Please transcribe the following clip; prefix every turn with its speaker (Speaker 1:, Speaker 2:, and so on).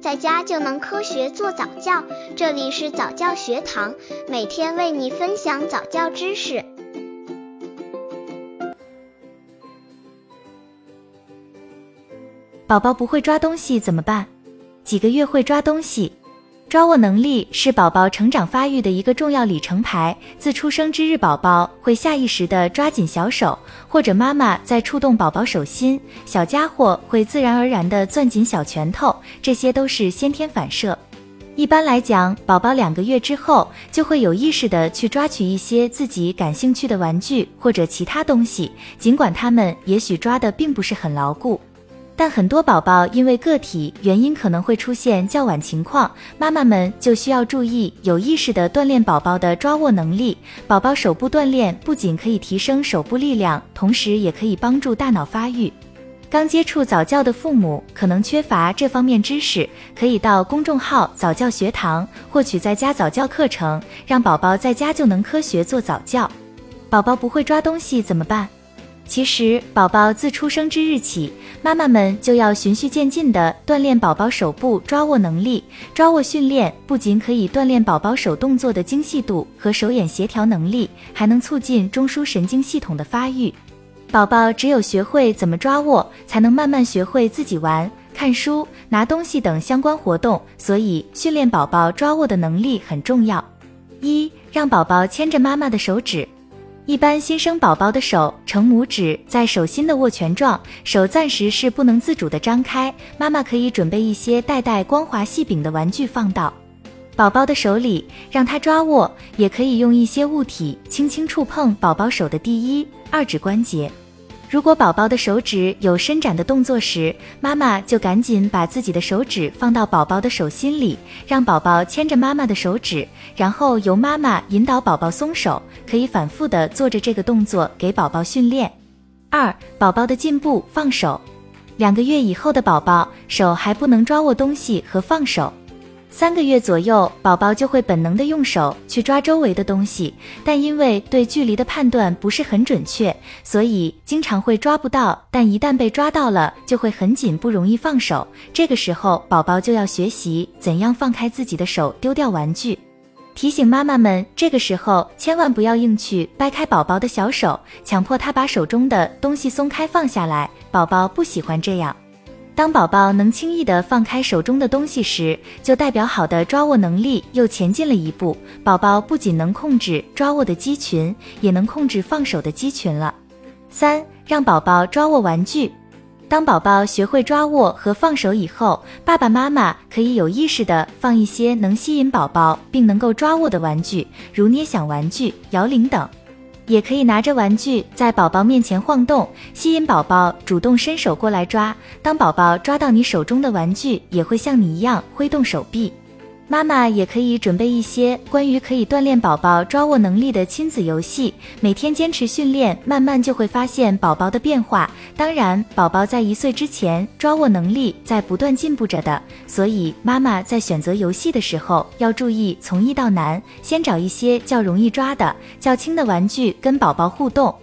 Speaker 1: 在家就能科学做早教。这里是早教学堂，每天为你分享早教知识。
Speaker 2: 宝宝不会抓东西怎么办？几个月会抓东西？抓握能力是宝宝成长发育的一个重要里程牌。自出生之日，宝宝会下意识地抓紧小手，或者妈妈在触动宝宝手心，小家伙会自然而然地攥紧小拳头，这些都是先天反射。一般来讲，宝宝两个月之后就会有意识地去抓取一些自己感兴趣的玩具或者其他东西，尽管他们也许抓的并不是很牢固。但很多宝宝因为个体原因可能会出现较晚情况，妈妈们就需要注意有意识的锻炼宝宝的抓握能力。宝宝手部锻炼不仅可以提升手部力量，同时也可以帮助大脑发育。刚接触早教的父母可能缺乏这方面知识，可以到公众号早教学堂获取在家早教课程，让宝宝在家就能科学做早教。宝宝不会抓东西怎么办？其实，宝宝自出生之日起，妈妈们就要循序渐进地锻炼宝宝手部抓握能力。抓握训练不仅可以锻炼宝宝手动作的精细度和手眼协调能力，还能促进中枢神经系统的发育。宝宝只有学会怎么抓握，才能慢慢学会自己玩、看书、拿东西等相关活动。所以，训练宝宝抓握的能力很重要。一，让宝宝牵着妈妈的手指。一般新生宝宝的手呈拇指在手心的握拳状，手暂时是不能自主的张开。妈妈可以准备一些带带光滑细柄的玩具放到宝宝的手里，让他抓握。也可以用一些物体轻轻触碰宝宝手的第一、二指关节。如果宝宝的手指有伸展的动作时，妈妈就赶紧把自己的手指放到宝宝的手心里，让宝宝牵着妈妈的手指，然后由妈妈引导宝宝松手，可以反复的做着这个动作给宝宝训练。二、宝宝的进步，放手。两个月以后的宝宝手还不能抓握东西和放手。三个月左右，宝宝就会本能的用手去抓周围的东西，但因为对距离的判断不是很准确，所以经常会抓不到。但一旦被抓到了，就会很紧，不容易放手。这个时候，宝宝就要学习怎样放开自己的手，丢掉玩具。提醒妈妈们，这个时候千万不要硬去掰开宝宝的小手，强迫他把手中的东西松开放下来。宝宝不喜欢这样。当宝宝能轻易地放开手中的东西时，就代表好的抓握能力又前进了一步。宝宝不仅能控制抓握的肌群，也能控制放手的肌群了。三，让宝宝抓握玩具。当宝宝学会抓握和放手以后，爸爸妈妈可以有意识地放一些能吸引宝宝并能够抓握的玩具，如捏响玩具、摇铃等。也可以拿着玩具在宝宝面前晃动，吸引宝宝主动伸手过来抓。当宝宝抓到你手中的玩具，也会像你一样挥动手臂。妈妈也可以准备一些关于可以锻炼宝宝抓握能力的亲子游戏，每天坚持训练，慢慢就会发现宝宝的变化。当然，宝宝在一岁之前抓握能力在不断进步着的，所以妈妈在选择游戏的时候要注意从易到难，先找一些较容易抓的、较轻的玩具跟宝宝互动。